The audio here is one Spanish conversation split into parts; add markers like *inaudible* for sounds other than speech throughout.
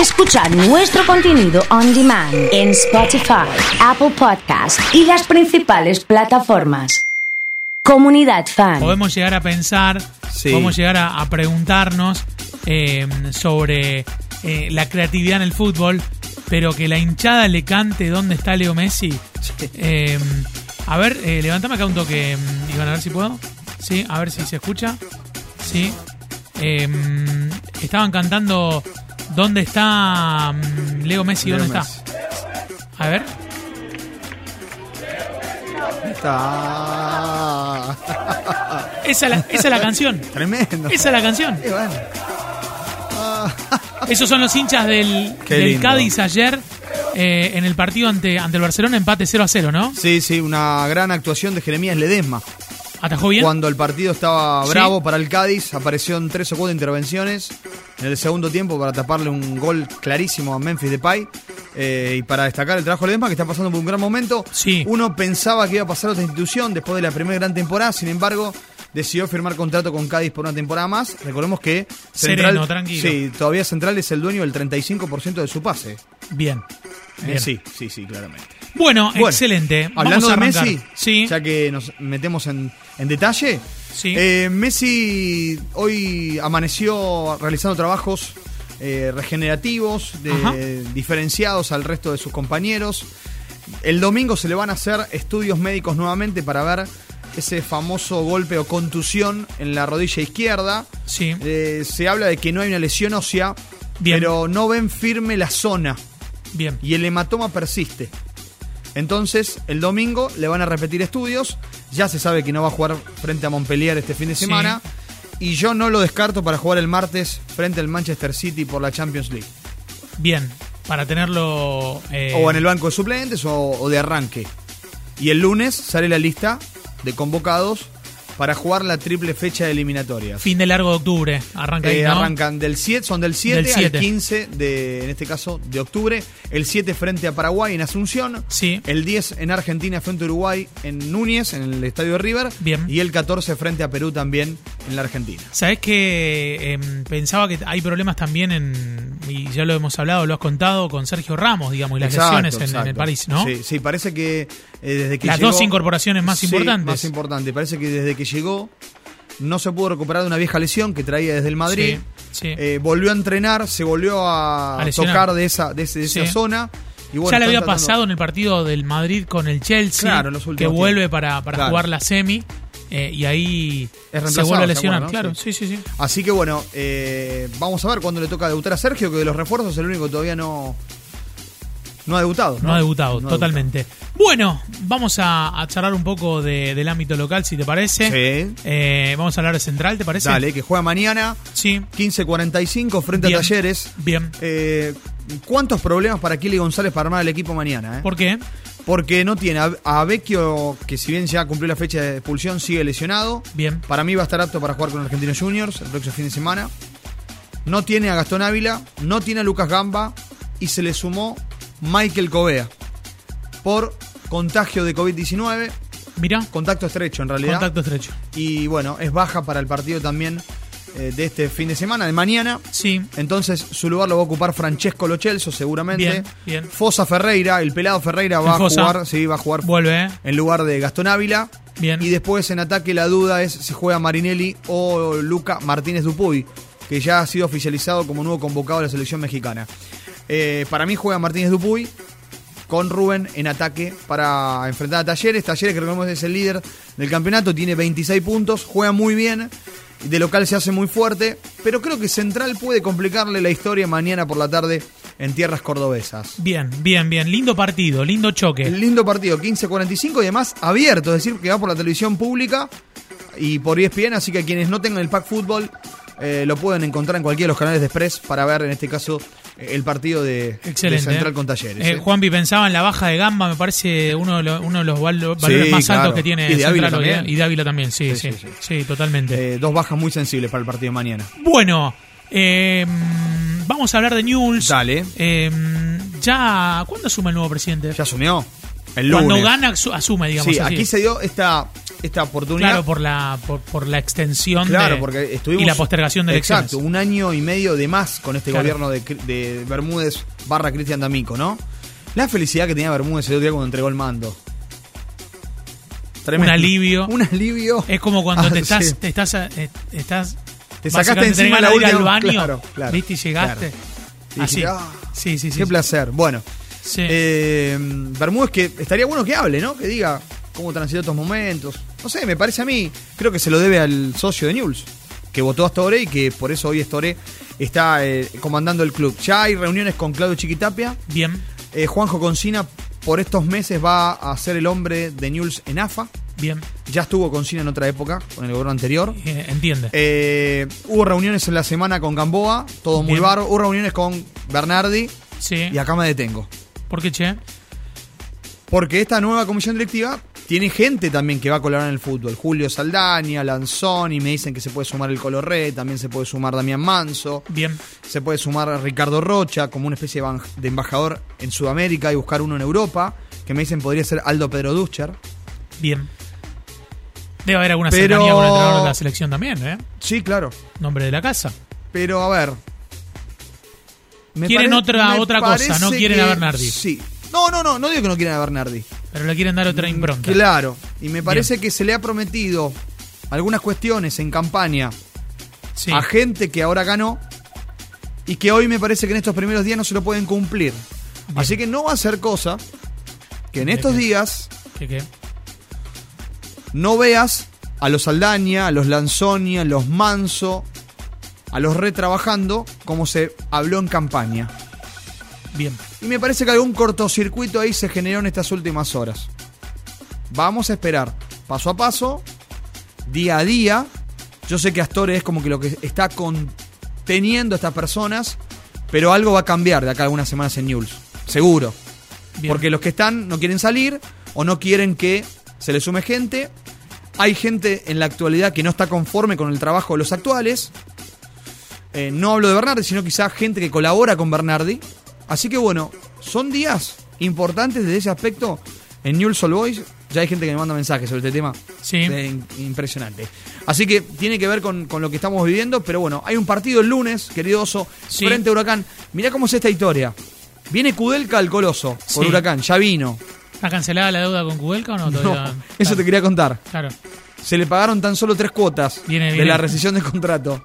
Escuchar nuestro contenido on demand en Spotify, Apple Podcast y las principales plataformas. Comunidad Fan. Podemos llegar a pensar, Sí. podemos llegar a, a preguntarnos eh, sobre eh, la creatividad en el fútbol, pero que la hinchada le cante dónde está Leo Messi. Eh, a ver, eh, levantame acá un toque, mm, Iván, a ver si puedo. Sí, a ver si se escucha. Sí. Eh, estaban cantando ¿Dónde está mm, Leo Messi? ¿Dónde está? A ver. Está. *laughs* Esa es la, esa es la canción. Tremendo. Esa es la canción. Y bueno. Esos son los hinchas del, del. Cádiz ayer eh, en el partido ante, ante el Barcelona, empate 0 a 0, ¿no? Sí, sí, una gran actuación de Jeremías Ledesma. ¿Atajó bien? Cuando el partido estaba Sí. bravo para el Cádiz, apareció en tres o cuatro intervenciones en el segundo tiempo para taparle un gol clarísimo a Memphis Depay. eh, y para destacar el trabajo de Ledesma, que está pasando por un gran momento. Sí. Uno pensaba que iba a pasar a otra institución después de la primera gran temporada, sin embargo, decidió firmar contrato con Cádiz por una temporada más. Recordemos que Sereno, tranquilo. Sí, todavía Central es el dueño del 35% de su pase. Bien. Eh, Bien. sí, sí, sí, claramente. Bueno, Bueno, excelente. Vamos Hablando a de. Messi, Sí, ya que nos metemos en, en detalle, sí. eh, Messi hoy amaneció realizando trabajos eh, regenerativos, de- diferenciados al resto de sus compañeros. El domingo se le van a hacer estudios médicos nuevamente para ver ese famoso golpe o contusión en la rodilla izquierda. sí. Eh, se habla de que no hay una lesión ósea, Bien. pero no ven firme la zona Bien. y el hematoma persiste. Entonces, el domingo le van a repetir estudios. Ya se sabe que no va a jugar frente a Montpellier este fin de Sí. semana. Y yo no lo descarto para jugar el martes frente al Manchester City por la Champions League. Bien. Para tenerlo. eh, O en el banco de suplentes o, o de arranque. Y el lunes sale la lista de convocados para jugar la triple fecha de eliminatorias. Fin de largo de octubre. Arranca ahí, Eh, ¿no? Arrancan del 7, son del 7, Del 7. al 15 de, en este caso, de octubre. El 7 frente a Paraguay en Asunción. Sí. El 10 en Argentina frente a Uruguay en Núñez, en el estadio de River. Bien. Y el 14 frente a Perú también en la Argentina. Sabés que em, pensaba que hay problemas también en. Y ya lo hemos hablado, lo has contado con Sergio Ramos, digamos, y las Exacto, lesiones en- el París, ¿no? Sí, sí, parece que eh, desde que Las llegó- dos incorporaciones más Sí, importantes. más importante. Parece que desde que llegó no se pudo recuperar de una vieja lesión que traía desde el Madrid. Sí, sí. Eh, volvió a entrenar, se volvió a, tocar de esa, de, ese- de esa zona. Y bueno, ya le había tratando- pasado en el partido del Madrid con el Chelsea, Claro, que vuelve para, para Claro. jugar la semi eh, y ahí se vuelve a ¿se lesionar. claro, sí, sí, sí. Así que bueno, eh, vamos a ver cuándo le toca debutar a Sergio, que de los refuerzos es el único que todavía no, no ha debutado. No, ha debutado, No ha totalmente. Bueno, vamos a, a charlar un poco de- del ámbito local, si te parece. Sí. Eh, vamos a hablar de Central, ¿te parece? Dale, que juega mañana, Sí, 15.45 frente Bien. a Talleres. bien. Eh, ¿Cuántos problemas para Kili González para armar el equipo mañana? eh? ¿Por qué? Porque no tiene a, a Vecchio, que si bien ya cumplió la fecha de expulsión, sigue lesionado. Bien. Para mí va a estar apto para jugar con Argentinos Juniors el próximo fin de semana. No tiene a Gastón Ávila, no tiene a Lucas Gamba y se le sumó Michael Covea por contagio de COVID-19, Mira, contacto estrecho en realidad. contacto estrecho. Y bueno, es baja para el partido también eh, de este fin de semana, de mañana. Sí, Entonces su lugar lo va a ocupar Francesco Lochelso seguramente. Bien, bien. Fosa Ferreira, el pelado Ferreira va Fosa. a jugar, sí, va a jugar vuelve, ¿eh? en lugar de Gastón Ávila. Bien. Y después en ataque la duda es si juega Marinelli o Luca Martínez Dupuy, que ya ha sido oficializado como nuevo convocado de la selección mexicana. Eh, para mí juega Martínez Dupuy con Rubén en ataque para enfrentar a Talleres. Talleres, que recordemos es el líder del campeonato, tiene 26 puntos, juega muy bien. De local se hace muy fuerte, pero creo que Central puede complicarle la historia mañana por la tarde en tierras cordobesas. Bien, bien, bien. Lindo partido, lindo choque. Lindo partido, 15.45 y además abierto, es decir, que va por la televisión pública y por ESPN, así que quienes no tengan el pack fútbol eh, lo pueden encontrar en cualquiera de los canales de Express para ver en este caso el partido de, de. Central ¿eh? con Talleres. Eh, ¿eh? Juanpi pensaba en la baja de Gamba, me parece uno de los, uno de los val- valores Sí, más claro. altos que tiene Y de Central hoy, ¿eh? también. Y de Ávila también, sí, sí, Sí, totalmente. Eh, dos bajas muy sensibles para el partido de mañana. Bueno, eh, vamos a hablar de News. Dale. Ya, ¿cuándo asume el nuevo presidente? Ya asumió. El lunes. Cuando gana, asu- asume, digamos Sí, así. aquí se dio esta esta oportunidad. Claro, por la, por, por la extensión Claro, de- porque estuvimos. y la postergación de elecciones. Exacto, un año y medio de más con este Claro. gobierno de, de Bermúdez barra Cristian D'Amico, ¿no? La felicidad que tenía Bermúdez el otro día cuando entregó el mando. Un alivio. Un alivio. Es como cuando *laughs* Ah, te estás, sí. te estás, eh, estás Te sacaste encima la ir al última- baño, *laughs* claro, claro, ¿viste? Y llegaste. claro. Y Así. "Ah, sí, sí, sí. Qué sí. placer. Bueno, Sí. eh, Bermúdez que estaría bueno que hable, ¿no? Que diga cómo transitó estos momentos. No sé, me parece a mí, creo que se lo debe al socio de News, que votó a Store y que por eso hoy Store está eh, comandando el club. Ya hay reuniones con Claudio Chiquitapia. Bien, Eh, Juanjo Concina por estos meses va a ser el hombre de News en AFA. bien. Ya estuvo Concina en otra época, con el gobierno anterior. Eh, entiende. Eh, hubo reuniones en la semana con Gamboa, todo muy barro. Hubo reuniones con Bernardi sí. y acá me detengo. ¿Por qué, che? Porque esta nueva comisión directiva tiene gente también que va a colaborar en el fútbol. Julio Saldaña, Lanzoni, me dicen que se puede sumar el Colorre, también se puede sumar Damián Manso, Bien. se puede sumar a Ricardo Rocha como una especie de, embajador en Sudamérica y buscar uno en Europa, que me dicen podría ser Aldo Pedro Duscher. Bien. Debe haber alguna Pero- cercanía con el entrenador de la selección también, ¿eh? Sí, claro. Nombre de la casa. Pero a ver. Me Quieren otra- otra cosa, no quieren que- a Bernardi. Sí. No, no, no, no digo que no quieran a Bernardi. Pero le quieren dar otra impronta. Claro. Y me parece que se le ha prometido algunas cuestiones en campaña Sí. a gente que ahora ganó y que hoy me parece que en estos primeros días no se lo pueden cumplir. Bien. Así que no va a ser cosa que en ¿De estos qué? días ¿Qué, qué? no veas a los Aldaña, a los Lanzoni, a los Manso, a los retrabajando como se habló en campaña. Bien. Y me parece que algún cortocircuito ahí se generó en estas últimas horas. Vamos a esperar, paso a paso, día a día. Yo sé que Astore es como que lo que está conteniendo a estas personas, pero algo va a cambiar de acá a algunas semanas en News. Seguro. Bien. Porque los que están no quieren salir o no quieren que se les sume gente. Hay gente en la actualidad que no está conforme con el trabajo de los actuales. Eh, no hablo de Bernardi, sino quizá gente que colabora con Bernardi. Así que bueno, son días importantes desde ese aspecto. En Newell's All Boys ya hay gente que me manda mensajes sobre este tema. Sí. Eh, impresionante. Así que tiene que ver con, con lo que estamos viviendo. Pero bueno, hay un partido el lunes, querido Oso, Sí. frente a Huracán. Mirá cómo es esta historia. Viene Kudelka al Coloso por Sí. Huracán, ya vino. ¿Está cancelada la deuda con Kudelka o no? No, Todavía? eso Claro. te quería contar. Claro. Se le pagaron tan solo tres cuotas Viene, de la rescisión del contrato.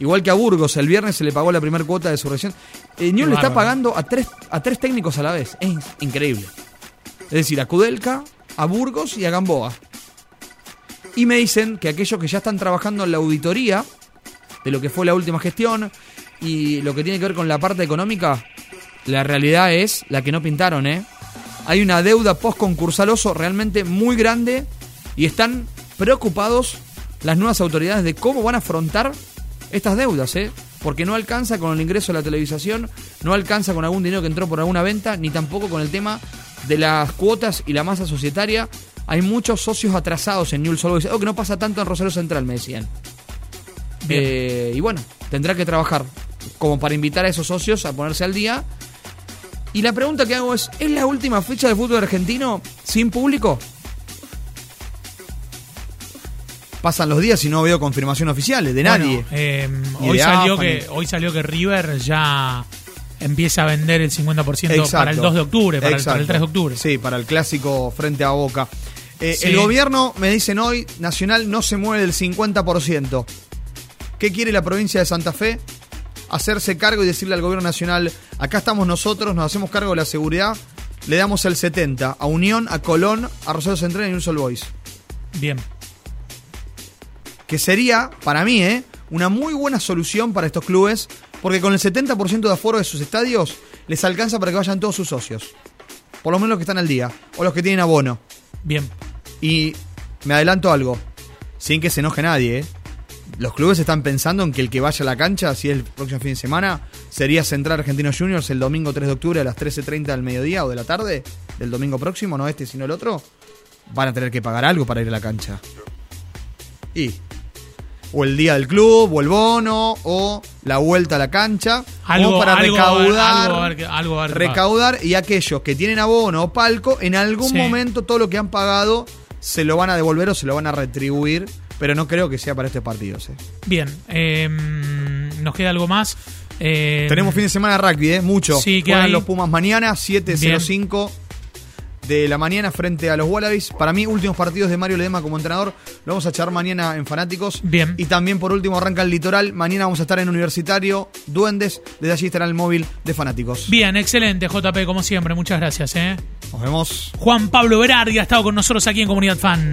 Igual que a Burgos, el viernes se le pagó la primera cuota de su rescisión. Eh, Newell le está pagando a tres, a tres técnicos a la vez. Es increíble. Es decir, a Kudelka, a Burgos y a Gamboa. Y me dicen que aquellos que ya están trabajando en la auditoría de lo que fue la última gestión y lo que tiene que ver con la parte económica, la realidad es la que no pintaron, ¿eh? Hay una deuda post-concursal oso realmente muy grande y están preocupados las nuevas autoridades de cómo van a afrontar estas deudas, ¿eh? Porque no alcanza con el ingreso de la televisación, no alcanza con algún dinero que entró por alguna venta, ni tampoco con el tema de las cuotas y la masa societaria. Hay muchos socios atrasados en Newell's Old Boys, algo que no pasa tanto en Rosario Central, me decían. Bien. Eh, y bueno, tendrá que trabajar como para invitar a esos socios a ponerse al día. Y la pregunta que hago es, ¿es la última fecha de fútbol argentino sin público? Pasan los días y no veo confirmación oficiales de nadie. Bueno, eh, Ni hoy, de salió AFA, que, ni- hoy salió que River ya empieza a vender el 50% para el Exacto. 2 de octubre, para el, para el Exacto. 3 de octubre. Sí, para el clásico frente a Boca. Eh, Sí. El gobierno, me dicen hoy, Nacional no se mueve del 50%. ¿Qué quiere la provincia de Santa Fe? Hacerse cargo y decirle al gobierno nacional, acá estamos nosotros, nos hacemos cargo de la seguridad, le damos el 70% a Unión, a Colón, a Rosario Central y a Sol Boys. Bien. Que sería, para mí, ¿eh? una muy buena solución para estos clubes, porque con el 70% de aforo de sus estadios les alcanza para que vayan todos sus socios. Por lo menos los que están al día, o los que tienen abono. Bien. Y me adelanto algo, sin que se enoje nadie, ¿eh? Los clubes están pensando en que el que vaya a la cancha, si es el próximo fin de semana, sería Central Argentinos Juniors el domingo 3 de octubre a las 13.30 del mediodía o de la tarde, del domingo próximo, no este sino el otro, van a tener que pagar algo para ir a la cancha. Y. O el día del club, o el bono, o la vuelta a la cancha, Algo o para algo recaudar algo recaudar y aquellos que tienen abono o palco, en algún Sí. momento todo lo que han pagado se lo van a devolver o se lo van a retribuir, pero no creo que sea para este partido. ¿sí? Bien, eh, nos queda algo más. Eh, Tenemos fin de semana de rugby, ¿eh? Mucho. Sí, ¿qué Juegan los Pumas mañana, 7.05 de la mañana frente a los Wallabies. Para mí, últimos partidos de Mario Ledema como entrenador. Lo vamos a echar mañana en Fanáticos. Bien. Y también, por último, arranca el Litoral. Mañana vamos a estar en Universitario, Duendes. Desde allí estará el móvil de Fanáticos. Bien, excelente, JP, como siempre. Muchas gracias. ¿eh? Nos vemos. Juan Pablo Berardi ha estado con nosotros aquí en Comunidad Fan.